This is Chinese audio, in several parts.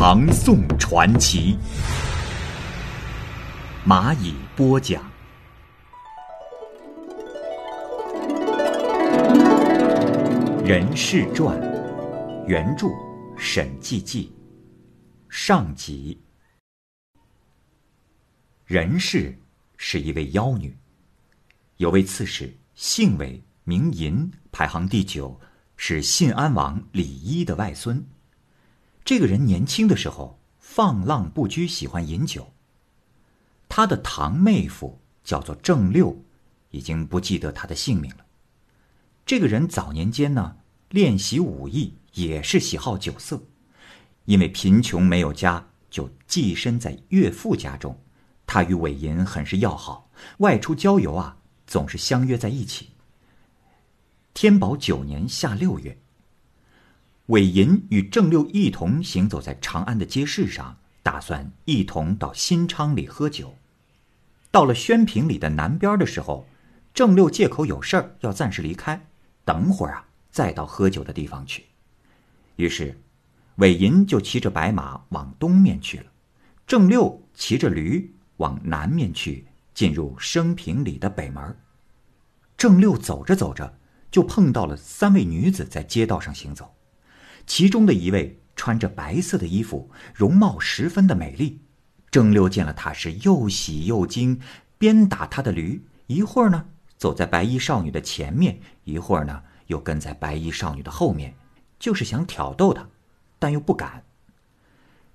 唐宋传奇》，蚂蚁播讲。《人世传》原著沈记记上集。任氏是一位妖女，有位刺史，姓韦，名寅，排行第九，是信安王李一的外孙。这个人年轻的时候放浪不拘，喜欢饮酒。他的堂妹夫叫做郑六，已经不记得他的姓名了。这个人早年间呢，练习武艺，也是喜好酒色。因为贫穷没有家，就寄身在岳父家中。他与韦银很是要好，外出郊游啊，总是相约在一起。天宝九年夏六月，韦银与郑六一同行走在长安的街市上，打算一同到新昌里喝酒。到了宣平里的南边的时候，郑六借口有事儿要暂时离开。等会儿啊，再到喝酒的地方去。于是，韦银就骑着白马往东面去了，郑六骑着驴往南面去，进入升平里的北门。郑六走着走着，就碰到了三位女子在街道上行走，其中的一位穿着白色的衣服，容貌十分的美丽。郑六见了她是又喜又惊，鞭打他的驴，一会儿呢。走在白衣少女的前面，一会儿呢又跟在白衣少女的后面，就是想挑逗她，但又不敢。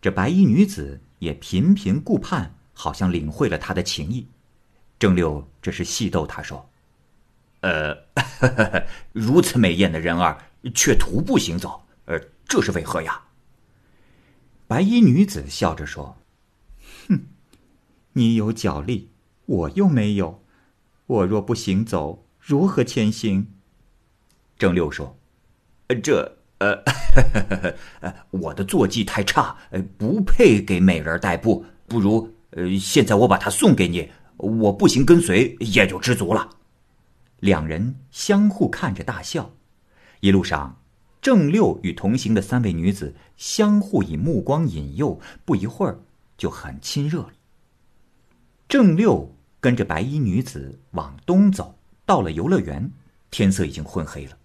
这白衣女子也频频顾盼，好像领会了他的情意。郑六这是戏逗他说：“呃，如此美艳的人儿，却徒步行走，呃，这是为何呀？”白衣女子笑着说：“哼，你有脚力，我又没有。”我若不行走，如何前行？郑六说：“呃这呃，呵呵呵我的坐骑太差，不配给美人代步。不如呃，现在我把它送给你，我步行跟随也就知足了。”两人相互看着大笑。一路上，郑六与同行的三位女子相互以目光引诱，不一会儿就很亲热了。郑六。跟着白衣女子往东走，到了游乐园，天色已经昏黑了。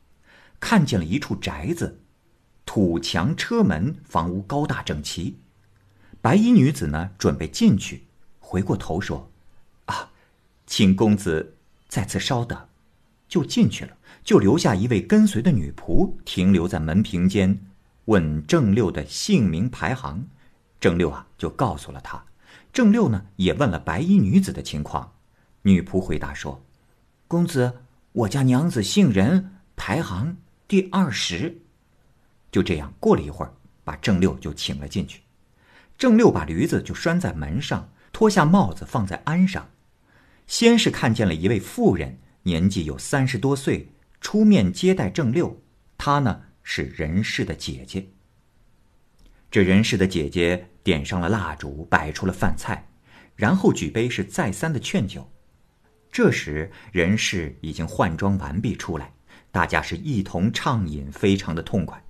看见了一处宅子，土墙车门，房屋高大整齐。白衣女子呢，准备进去，回过头说：“啊，请公子在此稍等。”就进去了，就留下一位跟随的女仆停留在门屏间，问郑六的姓名排行。郑六啊，就告诉了他。郑六呢，也问了白衣女子的情况，女仆回答说：“公子，我家娘子姓任，排行第二十。”就这样，过了一会儿，把郑六就请了进去。郑六把驴子就拴在门上，脱下帽子放在鞍上，先是看见了一位妇人，年纪有三十多岁，出面接待郑六。她呢是任氏的姐姐。这任氏的姐姐。点上了蜡烛，摆出了饭菜，然后举杯是再三的劝酒。这时人氏已经换装完毕出来，大家是一同畅饮，非常的痛快。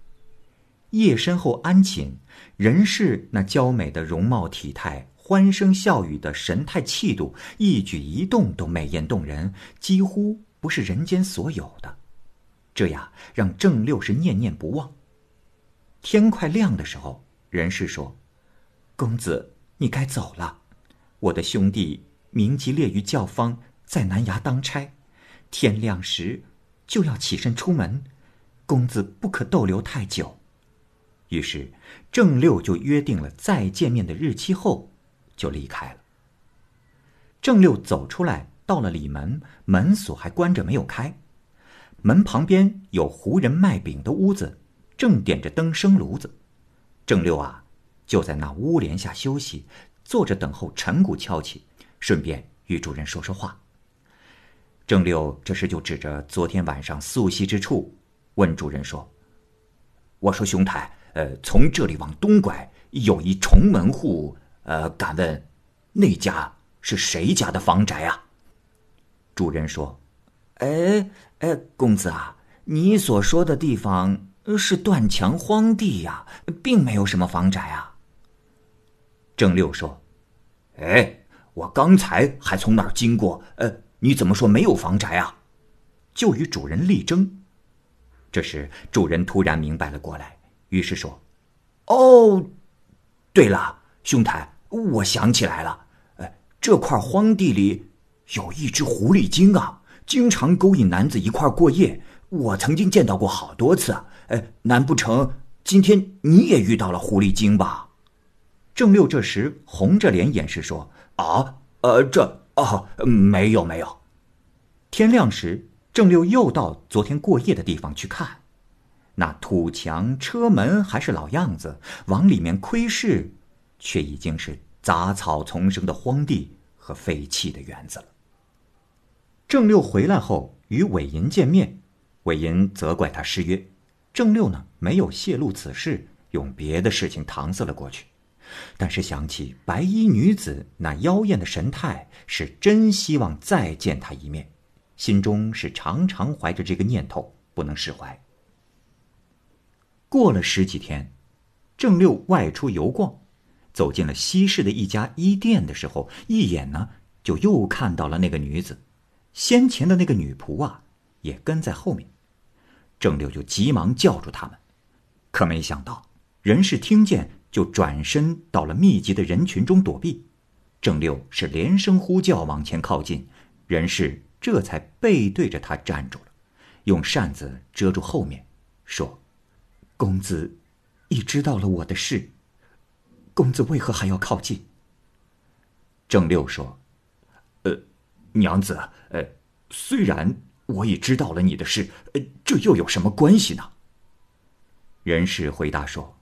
夜深后安寝，人氏那娇美的容貌体态，欢声笑语的神态气度，一举一动都美艳动人，几乎不是人间所有的。这样，让郑六是念念不忘。天快亮的时候，人氏说。公子，你该走了。我的兄弟名籍列于教坊，在南衙当差，天亮时就要起身出门。公子不可逗留太久。于是郑六就约定了再见面的日期后，就离开了。郑六走出来，到了里门，门锁还关着没有开。门旁边有胡人卖饼的屋子，正点着灯生炉子。郑六啊。就在那屋檐下休息，坐着等候陈鼓敲起，顺便与主人说说话。郑六这时就指着昨天晚上宿息之处，问主人说：“我说兄台，呃，从这里往东拐有一重门户，呃，敢问那家是谁家的房宅啊？”主人说：“哎哎，公子啊，你所说的地方是断墙荒地呀，并没有什么房宅啊。”郑六说：“哎，我刚才还从那儿经过，呃，你怎么说没有房宅啊？”就与主人力争。这时，主人突然明白了过来，于是说：“哦，对了，兄台，我想起来了，呃，这块荒地里有一只狐狸精啊，经常勾引男子一块过夜。我曾经见到过好多次，呃，难不成今天你也遇到了狐狸精吧？”郑六这时红着脸掩饰说：“啊，呃，这哦，没有没有。”天亮时，郑六又到昨天过夜的地方去看，那土墙、车门还是老样子，往里面窥视，却已经是杂草丛生的荒地和废弃的园子了。郑六回来后与韦银见面，韦银责怪他失约，郑六呢没有泄露此事，用别的事情搪塞了过去。但是想起白衣女子那妖艳的神态，是真希望再见她一面，心中是常常怀着这个念头，不能释怀。过了十几天，郑六外出游逛，走进了西市的一家衣店的时候，一眼呢就又看到了那个女子，先前的那个女仆啊也跟在后面，郑六就急忙叫住他们，可没想到人事听见。就转身到了密集的人群中躲避，郑六是连声呼叫往前靠近，人事这才背对着他站住了，用扇子遮住后面，说：“公子已知道了我的事，公子为何还要靠近？”郑六说：“，娘子，呃，虽然我已知道了你的事，呃，这又有什么关系呢？”人氏回答说。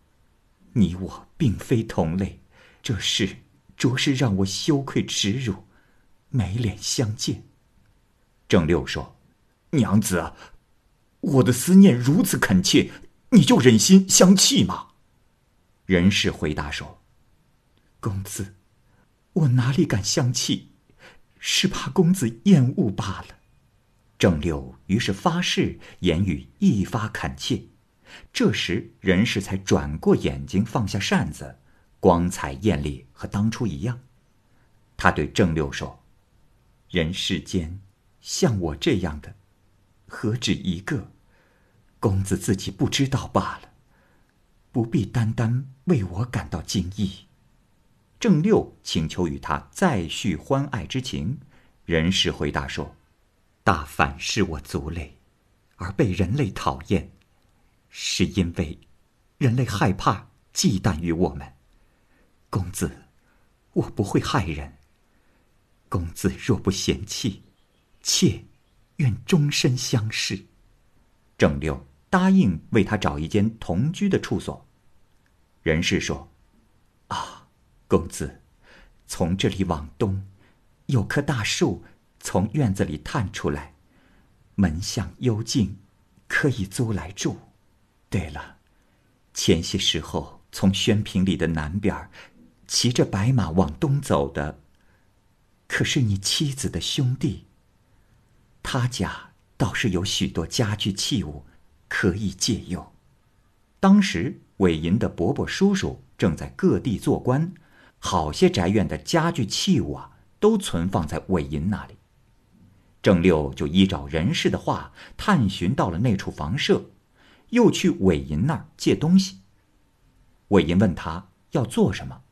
你我并非同类，这事着实让我羞愧耻辱，没脸相见。郑六说：“娘子，我的思念如此恳切，你就忍心相弃吗？”人氏回答说：“公子，我哪里敢相弃，是怕公子厌恶罢了。”郑六于是发誓，言语一发恳切。这时，任氏才转过眼睛，放下扇子，光彩艳丽，和当初一样。他对郑六说：“人世间，像我这样的，何止一个？公子自己不知道罢了，不必单单为我感到惊异。”郑六请求与他再续欢爱之情，任氏回答说：“大凡是我族类，而被人类讨厌。”是因为人类害怕、忌惮于我们。公子，我不会害人。公子若不嫌弃，妾愿终身相视。郑六答应为他找一间同居的处所。人士说：“啊，公子，从这里往东，有棵大树从院子里探出来，门向幽静，可以租来住。”对了，前些时候从宣平里的南边骑着白马往东走的，可是你妻子的兄弟。他家倒是有许多家具器物可以借用。当时韦银的伯伯叔叔正在各地做官，好些宅院的家具器物啊，都存放在韦银那里。郑六就依照人事的话，探寻到了那处房舍。又去韦银那儿借东西。韦银问他要做什么，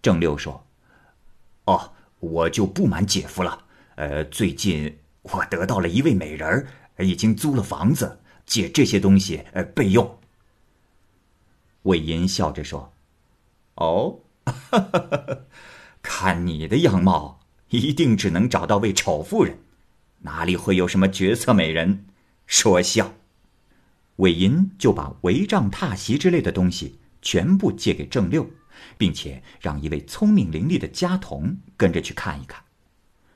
郑六说：“哦，我就不瞒姐夫了。呃，最近我得到了一位美人儿，已经租了房子，借这些东西呃备用。”韦银笑着说：“哦，看你的样貌，一定只能找到位丑妇人，哪里会有什么绝色美人？说笑。”韦银就把帷帐、榻席之类的东西全部借给郑六，并且让一位聪明伶俐的家童跟着去看一看。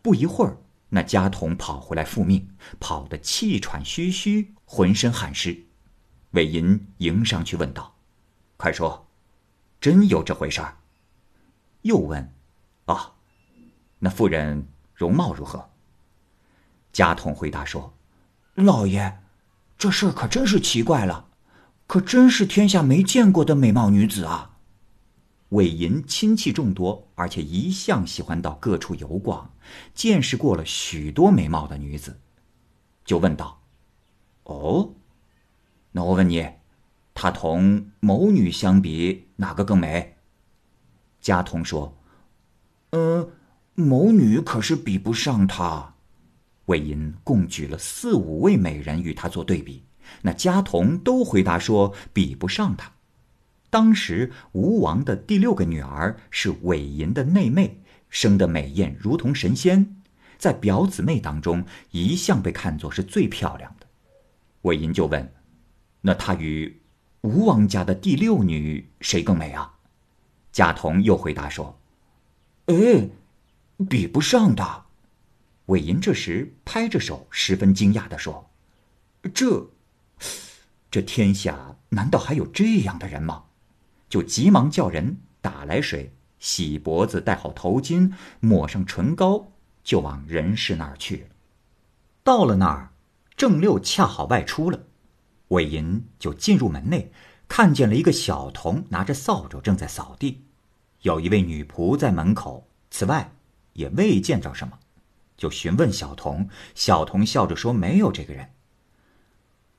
不一会儿，那家童跑回来复命，跑得气喘吁吁，浑身汗湿。韦银迎上去问道：“快说，真有这回事儿？”又问：“啊，那妇人容貌如何？”家童回答说：“老爷，这事可真是奇怪了，可真是天下没见过的美貌女子啊！”韦银亲戚众多，而且一向喜欢到各处游逛，见识过了许多美貌的女子，就问道：“哦，那我问你，她同某女相比，哪个更美？”家童说：“呃，某女可是比不上她。”魏银共举了四五位美人与他做对比，那家童都回答说比不上他。当时吴王的第六个女儿是韦银的内妹，生得美艳如同神仙，在表姊妹当中一向被看作是最漂亮的。韦银就问：“那她与吴王家的第六女谁更美啊？”家童又回答说：“哎，比不上的。”韦银这时拍着手，十分惊讶的说：“这，这天下难道还有这样的人吗？”就急忙叫人打来水，洗脖子，戴好头巾，抹上唇膏，就往人事那儿去了。到了那儿，郑六恰好外出了，韦银就进入门内，看见了一个小童拿着扫帚正在扫地，有一位女仆在门口，此外也未见着什么。就询问小童，小童笑着说：“没有这个人。”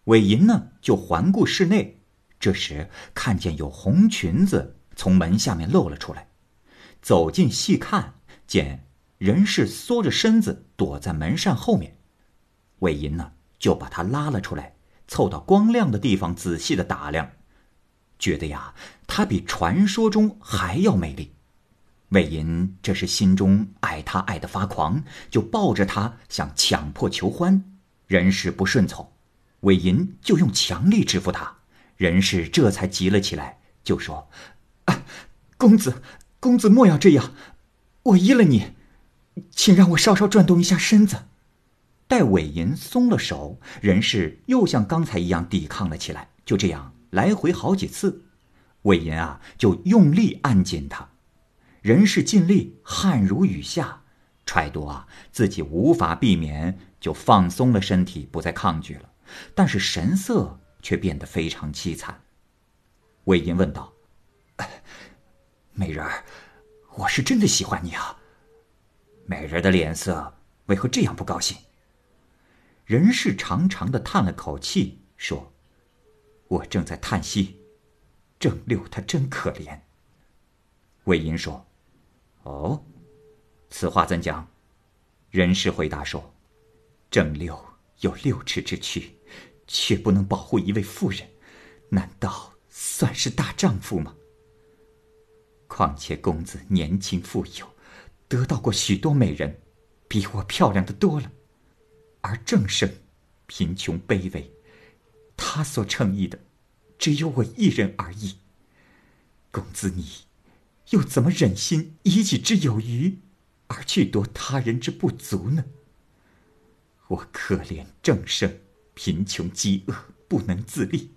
韦银呢，就环顾室内，这时看见有红裙子从门下面露了出来，走近细看，见人是缩着身子躲在门扇后面。韦银呢，就把他拉了出来，凑到光亮的地方仔细的打量，觉得呀，她比传说中还要美丽。魏银这是心中爱他爱得发狂，就抱着他想强迫求欢，人事不顺从，魏银就用强力制服他，人事这才急了起来，就说：“啊，公子，公子莫要这样，我依了你，请让我稍稍转动一下身子。”待韦银松了手，人事又像刚才一样抵抗了起来，就这样来回好几次，魏银啊就用力按紧他。人是尽力，汗如雨下，揣度啊自己无法避免，就放松了身体，不再抗拒了。但是神色却变得非常凄惨。魏银问道：“美人儿，我是真的喜欢你啊。”美人的脸色为何这样不高兴？人是长长的叹了口气，说：“我正在叹息，郑六他真可怜。”魏银说。哦，此话怎讲？人事回答说：“郑六有六尺之躯，却不能保护一位妇人，难道算是大丈夫吗？况且公子年轻富有，得到过许多美人，比我漂亮的多了。而郑生贫穷卑微，他所称意的只有我一人而已。公子你。”又怎么忍心以己之有余，而去夺他人之不足呢？我可怜正生，贫穷饥饿，不能自立，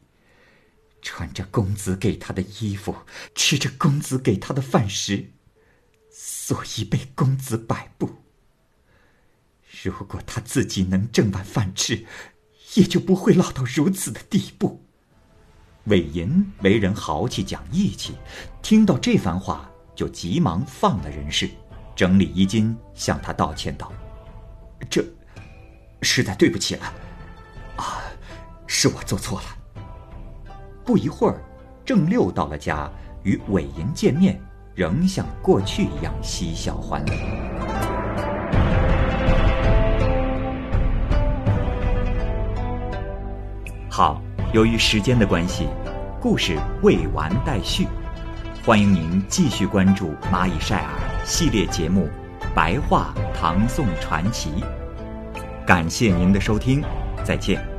穿着公子给他的衣服，吃着公子给他的饭食，所以被公子摆布。如果他自己能挣碗饭吃，也就不会落到如此的地步。韦银为人豪气讲义气，听到这番话，就急忙放了人事，整理衣襟，向他道歉道：“这，实在对不起了，啊，是我做错了。”不一会儿，郑六到了家，与韦银见面，仍像过去一样嬉笑欢乐。好。由于时间的关系，故事未完待续，欢迎您继续关注《蚂蚁晒尔》系列节目《白话唐宋传奇》。感谢您的收听，再见。